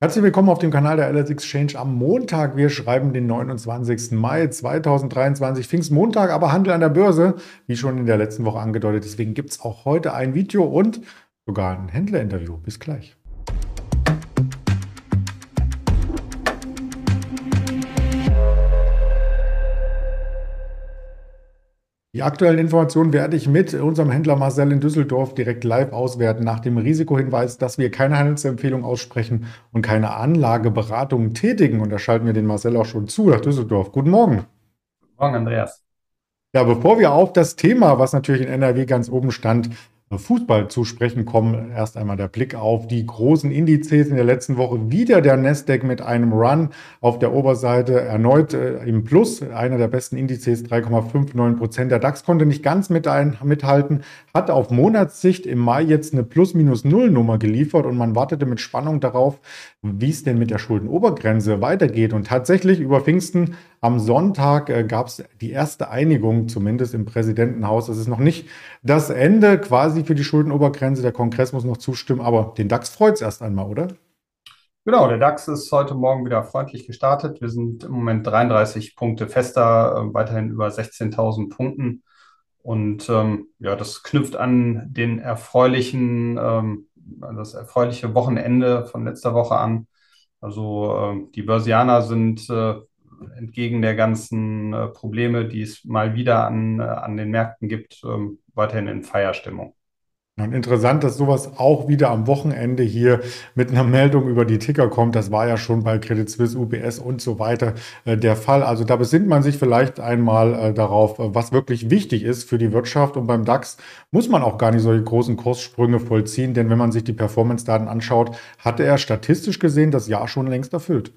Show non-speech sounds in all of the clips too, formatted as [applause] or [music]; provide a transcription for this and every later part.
Herzlich willkommen auf dem Kanal der LS Exchange am Montag. Wir schreiben den 29. Mai 2023, Pfingstmontag, aber Handel an der Börse, wie schon in der letzten Woche angedeutet. Deswegen gibt es auch heute ein Video und sogar ein Händlerinterview. Bis gleich. Die aktuellen Informationen werde ich mit unserem Händler Marcel in Düsseldorf direkt live auswerten, nach dem Risikohinweis, dass wir keine Handelsempfehlung aussprechen und keine Anlageberatung tätigen. Und da schalten wir den Marcel auch schon zu nach Düsseldorf. Guten Morgen. Guten Morgen, Andreas. Ja, bevor wir auf das Thema, was natürlich in NRW ganz oben stand, Fußball zu sprechen kommen. Erst einmal der Blick auf die großen Indizes in der letzten Woche. Wieder der Nasdaq mit einem Run auf der Oberseite erneut äh, im Plus. Einer der besten Indizes, 3,59 Prozent. Der DAX konnte nicht ganz mit ein, mithalten, hat auf Monatssicht im Mai jetzt eine Plus-Minus-Null-Nummer geliefert und man wartete mit Spannung darauf, wie es denn mit der Schuldenobergrenze weitergeht. Und tatsächlich über Pfingsten am Sonntag äh, gab es die erste Einigung, zumindest im Präsidentenhaus. Das ist noch nicht das Ende quasi für die Schuldenobergrenze. Der Kongress muss noch zustimmen, aber den DAX freut es erst einmal, oder? Genau, der DAX ist heute Morgen wieder freundlich gestartet. Wir sind im Moment 33 Punkte fester, äh, weiterhin über 16.000 Punkten. Und ähm, ja, das knüpft an den erfreulichen, ähm, das erfreuliche Wochenende von letzter Woche an. Also äh, die Börsianer sind äh, entgegen der ganzen äh, Probleme, die es mal wieder an, äh, an den Märkten gibt, ähm, weiterhin in Feierstimmung. Und interessant, dass sowas auch wieder am Wochenende hier mit einer Meldung über die Ticker kommt. Das war ja schon bei Credit Suisse, UBS und so weiter äh, der Fall. Also da besinnt man sich vielleicht einmal äh, darauf, äh, was wirklich wichtig ist für die Wirtschaft. Und beim DAX muss man auch gar nicht solche großen Kurssprünge vollziehen, denn wenn man sich die Performance-Daten anschaut, hatte er statistisch gesehen das Jahr schon längst erfüllt.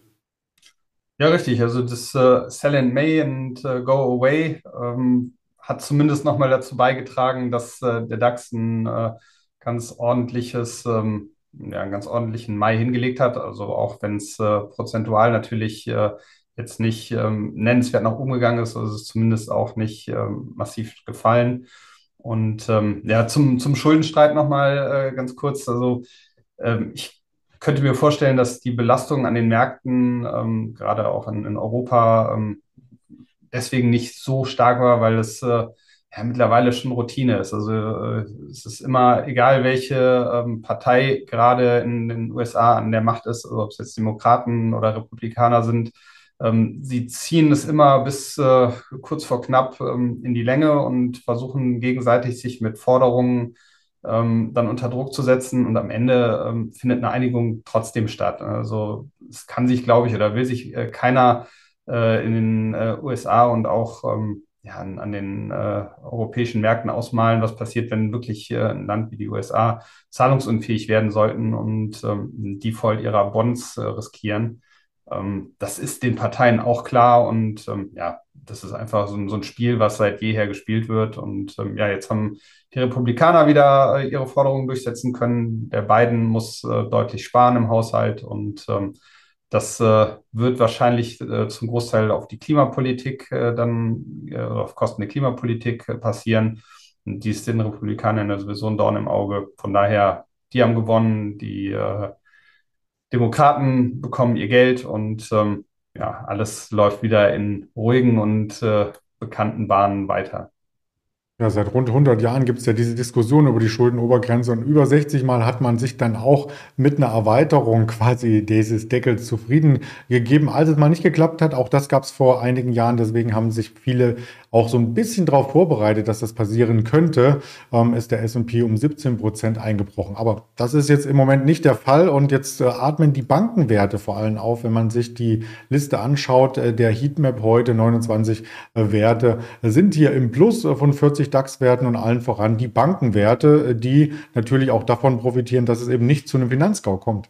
Ja, richtig. Also das äh, Sell in May and äh, Go Away ähm, hat zumindest nochmal dazu beigetragen, dass äh, der DAX ein äh, ganz ordentliches, ähm, ja, einen ganz ordentlichen Mai hingelegt hat. Also auch wenn es äh, prozentual natürlich äh, jetzt nicht ähm, nennenswert nach oben gegangen ist, also ist es zumindest auch nicht ähm, massiv gefallen. Und ähm, ja, zum, zum Schuldenstreit nochmal ganz kurz. Also ähm, ich könnte mir vorstellen, dass die Belastung an den Märkten, ähm, gerade auch in, in Europa, deswegen nicht so stark war, weil es äh, ja, mittlerweile schon Routine ist. Also äh, es ist immer egal, welche ähm, Partei gerade in den USA an der Macht ist, also ob es jetzt Demokraten oder Republikaner sind. Ähm, sie ziehen es immer bis äh, kurz vor knapp ähm, in die Länge und versuchen gegenseitig sich mit Forderungen ähm, dann unter Druck zu setzen und am Ende ähm, findet eine Einigung trotzdem statt. Also es kann sich, glaube ich, oder will sich äh, keiner äh, in den äh, USA und auch ähm, ja, an, an den äh, europäischen Märkten ausmalen, was passiert, wenn wirklich äh, ein Land wie die USA zahlungsunfähig werden sollten und ähm, Default ihrer Bonds äh, riskieren. Ähm, das ist den Parteien auch klar und ähm, ja, das ist einfach so ein, so ein, Spiel, was seit jeher gespielt wird. Und ähm, ja, jetzt haben die Republikaner wieder äh, ihre Forderungen durchsetzen können. Der Biden muss äh, deutlich sparen im Haushalt und ähm, das äh, wird wahrscheinlich äh, zum Großteil auf die Klimapolitik äh, dann, äh, auf Kosten der Klimapolitik passieren. Und die ist den Republikanern sowieso ein Dorn im Auge. Von daher, die haben gewonnen, die Demokraten bekommen ihr Geld und ähm, ja, alles läuft wieder in ruhigen und bekannten Bahnen weiter. Ja, seit rund 100 Jahren gibt es ja diese Diskussion über die Schuldenobergrenze und über 60 Mal hat man sich dann auch mit einer Erweiterung quasi dieses Deckels zufrieden gegeben. Als es mal nicht geklappt hat, auch das gab es vor einigen Jahren, deswegen haben sich viele auch so ein bisschen darauf vorbereitet, dass das passieren könnte, ähm, ist der S&P um 17 Prozent eingebrochen. Aber das ist jetzt im Moment nicht der Fall und jetzt äh, atmen die Bankenwerte vor allem auf, wenn man sich die Liste anschaut. Äh, der Heatmap heute 29 äh, Werte sind hier im Plus äh, von 40 natürlich DAX-Werten und allen voran die Bankenwerte, die natürlich auch davon profitieren, dass es eben nicht zu einem Finanzgau kommt.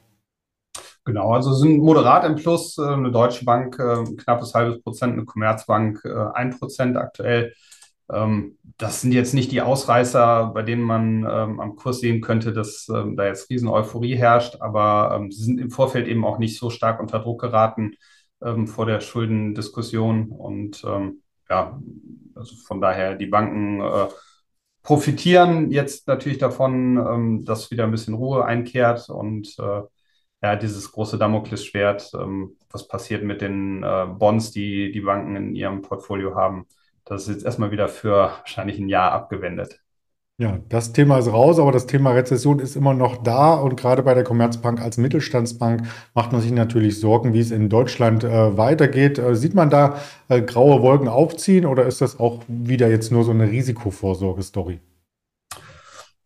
Genau, also sind moderat im Plus. Äh, eine Deutsche Bank äh, knappes halbes Prozent, eine Commerzbank äh, ein Prozent aktuell. Ähm, das sind jetzt nicht die Ausreißer, bei denen man ähm, am Kurs sehen könnte, dass ähm, da jetzt riesen Euphorie herrscht, aber sie sind im Vorfeld eben auch nicht so stark unter Druck geraten vor der Schuldendiskussion und ja, also von daher, die Banken profitieren jetzt natürlich davon, dass wieder ein bisschen Ruhe einkehrt und ja, dieses große Damoklesschwert, ähm, was passiert mit den äh, Bonds, die die Banken in ihrem Portfolio haben. Das ist jetzt erstmal wieder für wahrscheinlich ein Jahr abgewendet. Ja, das Thema ist raus, aber das Thema Rezession ist immer noch da. Und gerade bei der Commerzbank als Mittelstandsbank macht man sich natürlich Sorgen, wie es in Deutschland äh, weitergeht. Äh, sieht man da äh, graue Wolken aufziehen oder ist das auch wieder jetzt nur so eine Risikovorsorge-Story?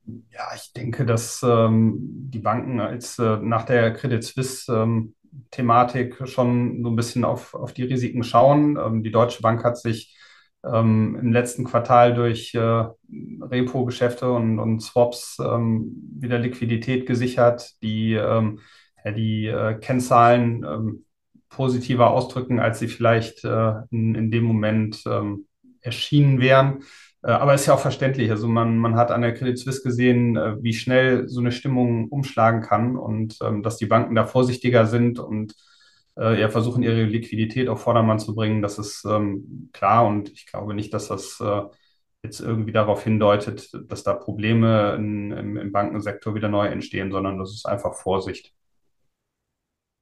Ja, ich denke, dass ähm, die Banken als äh, nach der Credit Suisse ähm, Thematik schon so ein bisschen auf, auf die Risiken schauen. Ähm, die Deutsche Bank hat sich ähm, im letzten Quartal durch äh, Repo-Geschäfte und, und Swaps ähm, wieder Liquidität gesichert, die ähm, die äh, Kennzahlen positiver ausdrücken, als sie vielleicht äh, in, in dem Moment erschienen wären. Äh, aber ist ja auch verständlich. Also man, man hat an der Credit Suisse gesehen, äh, wie schnell so eine Stimmung umschlagen kann und ähm, dass die Banken da vorsichtiger sind und äh, ja, versuchen, ihre Liquidität auf Vordermann zu bringen. Das ist ähm, klar und ich glaube nicht, dass das äh, jetzt irgendwie darauf hindeutet, dass da Probleme in, im, im Bankensektor wieder neu entstehen, sondern das ist einfach Vorsicht.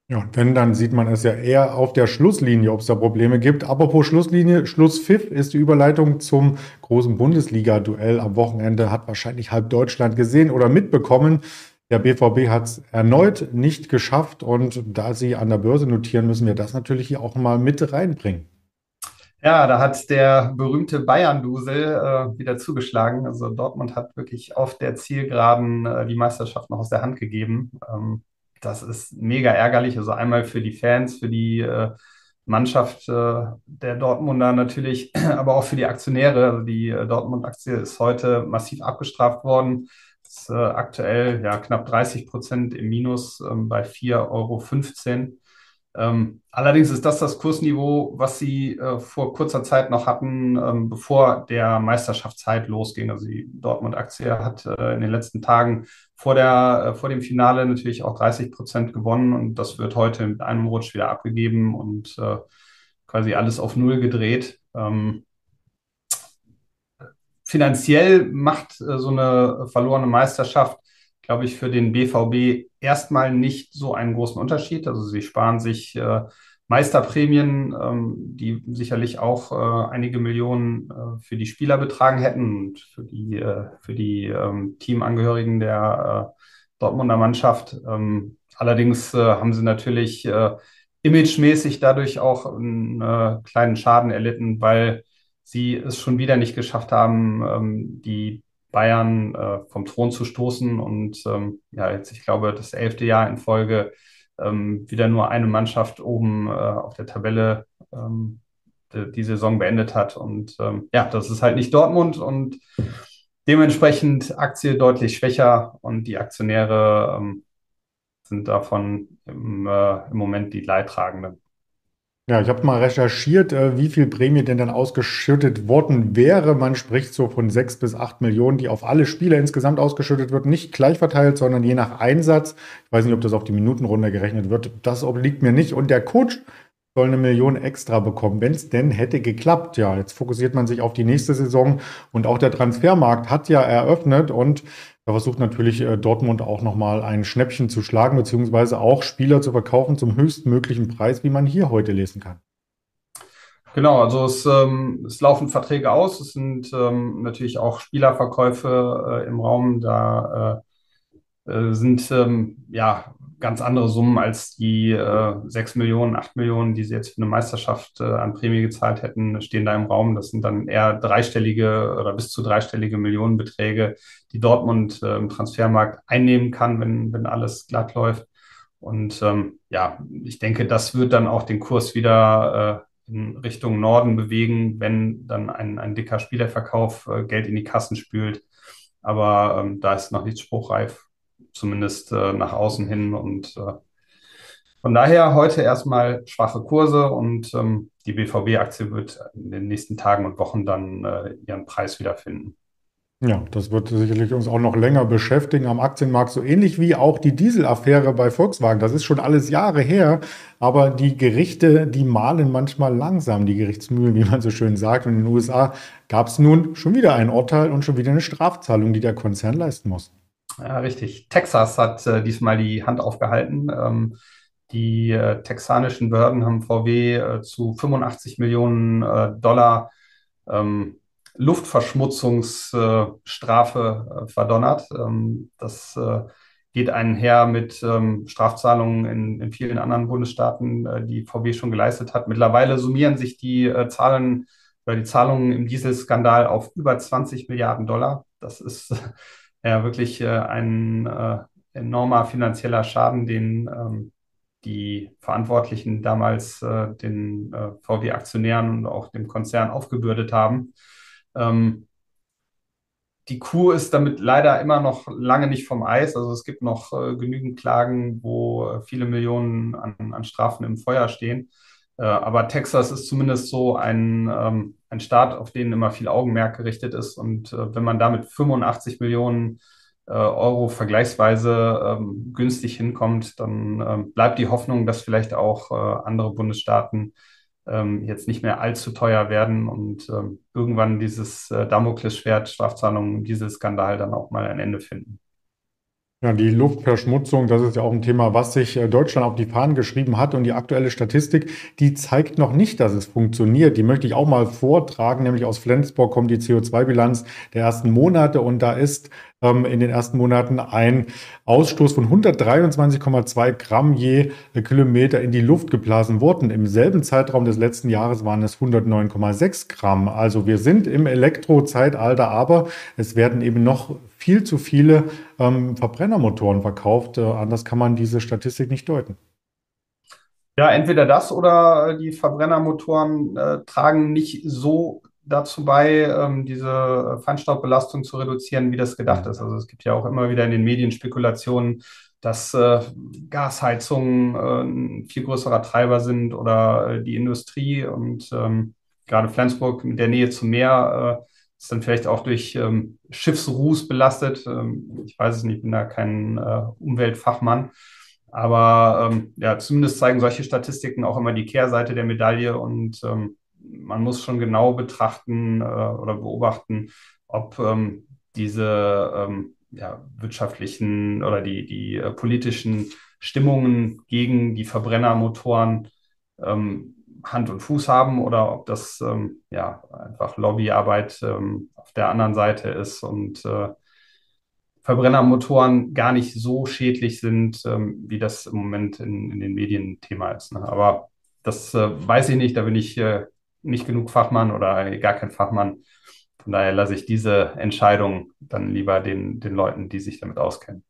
Ja, und wenn, dann sieht man es ja eher auf der Schlusslinie, ob es da Probleme gibt. Apropos Schlusslinie, Schlusspfiff ist die Überleitung zum großen Bundesliga-Duell am Wochenende. Hat wahrscheinlich halb Deutschland gesehen oder mitbekommen. Der BVB hat es erneut nicht geschafft und da sie an der Börse notieren, müssen wir das natürlich hier auch mal mit reinbringen. Ja, da hat der berühmte Bayern-Dusel äh, wieder zugeschlagen. Also Dortmund hat wirklich auf der Zielgeraden äh, die Meisterschaft noch aus der Hand gegeben. Ähm, das ist mega ärgerlich. Also einmal für die Fans, für die äh, Mannschaft äh, der Dortmunder natürlich, [clears throat] aber auch für die Aktionäre. Also die äh, Dortmund-Aktie ist heute massiv abgestraft worden ist äh, aktuell ja knapp 30 Prozent im Minus ähm, bei 4,15 Euro. Ähm, allerdings ist das das Kursniveau, was sie äh, vor kurzer Zeit noch hatten, ähm, bevor der Meisterschaftszeit losging. Also die Dortmund-Aktie hat äh, in den letzten Tagen vor, der, äh, vor dem Finale natürlich auch 30 Prozent gewonnen und das wird heute mit einem Rutsch wieder abgegeben und äh, quasi alles auf Null gedreht. Ähm, finanziell macht äh, so eine verlorene Meisterschaft, glaube ich, für den BVB erstmal nicht so einen großen Unterschied. Also sie sparen sich äh, Meisterprämien, ähm, die sicherlich auch äh, einige Millionen äh, für die Spieler betragen hätten und für die, äh, für die ähm, Teamangehörigen der äh, Dortmunder Mannschaft. Ähm, allerdings haben sie natürlich imagemäßig dadurch auch einen kleinen Schaden erlitten, weil sie es schon wieder nicht geschafft haben, ähm, die Bayern äh, vom Thron zu stoßen und ähm, ja, jetzt, ich glaube, das elfte Jahr in Folge ähm, wieder nur eine Mannschaft oben äh, auf der Tabelle ähm, die, die, Saison beendet hat. Und ähm, ja, das ist halt nicht Dortmund und dementsprechend Aktie deutlich schwächer und die Aktionäre ähm, sind davon im, äh, im Moment die Leidtragenden. Ja, ich habe mal recherchiert, äh, wie viel Prämie denn dann ausgeschüttet worden wäre. Man spricht so von sechs bis acht Millionen, die auf alle Spieler insgesamt ausgeschüttet wird. Nicht gleich verteilt, sondern je nach Einsatz. Ich weiß nicht, ob das auf die Minutenrunde gerechnet wird. Das obliegt mir nicht. Und der Coach soll eine Million extra bekommen, wenn es denn hätte geklappt. Ja, jetzt fokussiert man sich auf die nächste Saison und auch der Transfermarkt hat ja eröffnet und da versucht natürlich äh, Dortmund auch nochmal ein Schnäppchen zu schlagen, beziehungsweise auch Spieler zu verkaufen zum höchstmöglichen Preis, wie man hier heute lesen kann. Genau, also es, ähm, es laufen Verträge aus, es sind ähm, natürlich auch Spielerverkäufe äh, im Raum, da äh, äh sind ähm, ja ganz andere Summen als die äh, 6 Millionen, 8 Millionen, die sie jetzt für eine Meisterschaft äh, an Prämie gezahlt hätten, stehen da im Raum. Das sind dann eher dreistellige oder bis zu dreistellige Millionenbeträge, die Dortmund äh, im Transfermarkt einnehmen kann, wenn, wenn alles glatt läuft. Und ähm, ja, ich denke, das wird dann auch den Kurs wieder äh, in Richtung Norden bewegen, wenn dann ein, ein dicker Spielerverkauf äh, Geld in die Kassen spült. Aber ähm, da ist noch nichts spruchreif zumindest äh, nach außen hin. Und äh, von daher heute erstmal schwache Kurse und ähm, die BVB-Aktie wird in den nächsten Tagen und Wochen dann äh, ihren Preis wiederfinden. Ja, das wird sicherlich uns auch noch länger beschäftigen am Aktienmarkt, so ähnlich wie auch die Dieselaffäre bei Volkswagen. Das ist schon alles Jahre her, aber die Gerichte, die malen manchmal langsam, die Gerichtsmühlen, wie man so schön sagt. Und in den USA gab es nun schon wieder ein Urteil und schon wieder eine Strafzahlung, die der Konzern leisten muss. Ja, richtig. Texas hat äh, diesmal die Hand aufgehalten. Ähm, die äh, texanischen Behörden haben VW äh, zu 85 Millionen äh, Dollar ähm, Luftverschmutzungsstrafe äh, verdonnert. Ähm, das äh, geht einher mit ähm, Strafzahlungen in, in, vielen anderen Bundesstaaten, die VW schon geleistet hat. Mittlerweile summieren sich die Zahlen oder die Zahlungen im Dieselskandal auf über 20 Milliarden Dollar. Das ist ja wirklich äh, ein äh, enormer finanzieller Schaden, den ähm, die Verantwortlichen damals äh, den VW-Aktionären und auch dem Konzern aufgebürdet haben. Ähm, die Kur ist damit leider immer noch lange nicht vom Eis. Also es gibt noch genügend Klagen, wo viele Millionen an, an, Strafen im Feuer stehen. Aber Texas ist zumindest so ein, ähm, ein Staat, auf den immer viel Augenmerk gerichtet ist. Und äh, wenn man damit 85 Millionen äh, Euro vergleichsweise ähm, günstig hinkommt, dann ähm, bleibt die Hoffnung, dass vielleicht auch äh, andere Bundesstaaten ähm, jetzt nicht mehr allzu teuer werden und ähm, irgendwann dieses äh, Damoklesschwert Strafzahlungen, dieses Skandal dann auch mal ein Ende finden. Ja, die Luftverschmutzung, das ist ja auch ein Thema, was sich äh, Deutschland auf die Fahnen geschrieben hat. Und die aktuelle Statistik, die zeigt noch nicht, dass es funktioniert. Die möchte ich auch mal vortragen, nämlich aus Flensburg kommt die CO2-Bilanz der ersten Monate. Und da ist in den ersten Monaten ein Ausstoß von 123,2 Gramm je Kilometer in die Luft geblasen worden. Im selben Zeitraum des letzten Jahres waren es 109,6 Gramm. Also wir sind im Elektrozeitalter, aber es werden eben noch viel zu viele ähm, Verbrennermotoren verkauft. Äh, anders kann man diese Statistik nicht deuten. Ja, entweder das oder die Verbrennermotoren äh, tragen nicht so dazu bei, ähm, diese Feinstaubbelastung zu reduzieren, wie das gedacht ist. Also es gibt ja auch immer wieder in den Medien Spekulationen, dass äh, Gasheizungen äh, ein viel größerer Treiber sind oder äh, die Industrie und ähm, gerade Flensburg mit der Nähe zum Meer ist dann vielleicht auch durch ähm, Schiffsruß belastet. Ähm, ich weiß es nicht, ich bin da kein äh, Umweltfachmann. Aber ähm, ja, zumindest zeigen solche Statistiken auch immer die Kehrseite der Medaille und ähm, man muss schon genau betrachten äh, oder beobachten, ob ähm, diese ähm, ja, wirtschaftlichen oder die, die äh, politischen Stimmungen gegen die Verbrennermotoren ähm, Hand und Fuß haben oder ob das ähm, ja einfach Lobbyarbeit ähm, auf der anderen Seite ist und äh, Verbrennermotoren gar nicht so schädlich sind, ähm, wie das im Moment in, in den Medien Thema ist. Ne? Aber das äh, weiß ich nicht, da bin ich äh, nicht genug Fachmann oder gar kein Fachmann. Von daher lasse ich diese Entscheidung dann lieber den, den Leuten, die sich damit auskennen.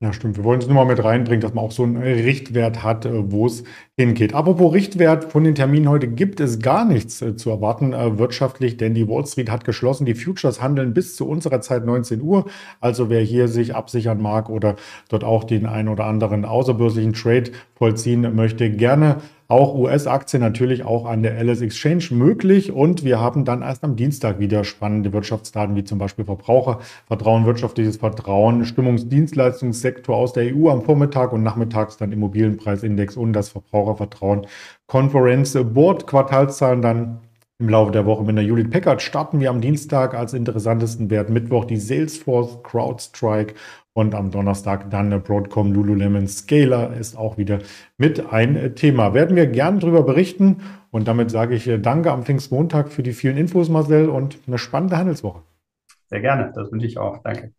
Ja, stimmt. Wir wollen es nur mal mit reinbringen, dass man auch so einen Richtwert hat, äh, wo es hingeht. Apropos Richtwert, von den Terminen heute gibt es gar nichts äh, zu erwarten äh, wirtschaftlich, denn die Wall Street hat geschlossen. Die Futures handeln bis zu unserer Zeit 19 Uhr. Also wer hier sich absichern mag oder dort auch den einen oder anderen außerbörslichen Trade vollziehen möchte, gerne auch US-Aktien natürlich auch an der LS Exchange möglich. Und wir haben dann erst am Dienstag wieder spannende Wirtschaftsdaten, wie zum Beispiel Verbrauchervertrauen, wirtschaftliches Vertrauen, Stimmungsdienstleistungssektor aus der EU am Vormittag und nachmittags dann Immobilienpreisindex und das Verbrauchervertrauen Conference Board Quartalszahlen dann im Laufe der Woche mit der Judith Packard starten wir am Dienstag als interessantesten Wert Mittwoch die Salesforce CrowdStrike und am Donnerstag dann der Broadcom Lululemon Scaler ist auch wieder mit ein Thema. Werden wir gern darüber berichten. Und damit sage ich äh, Danke am Pfingstmontag für die vielen Infos, Marcel, und eine spannende Handelswoche. Sehr gerne, das wünsche ich auch. Danke.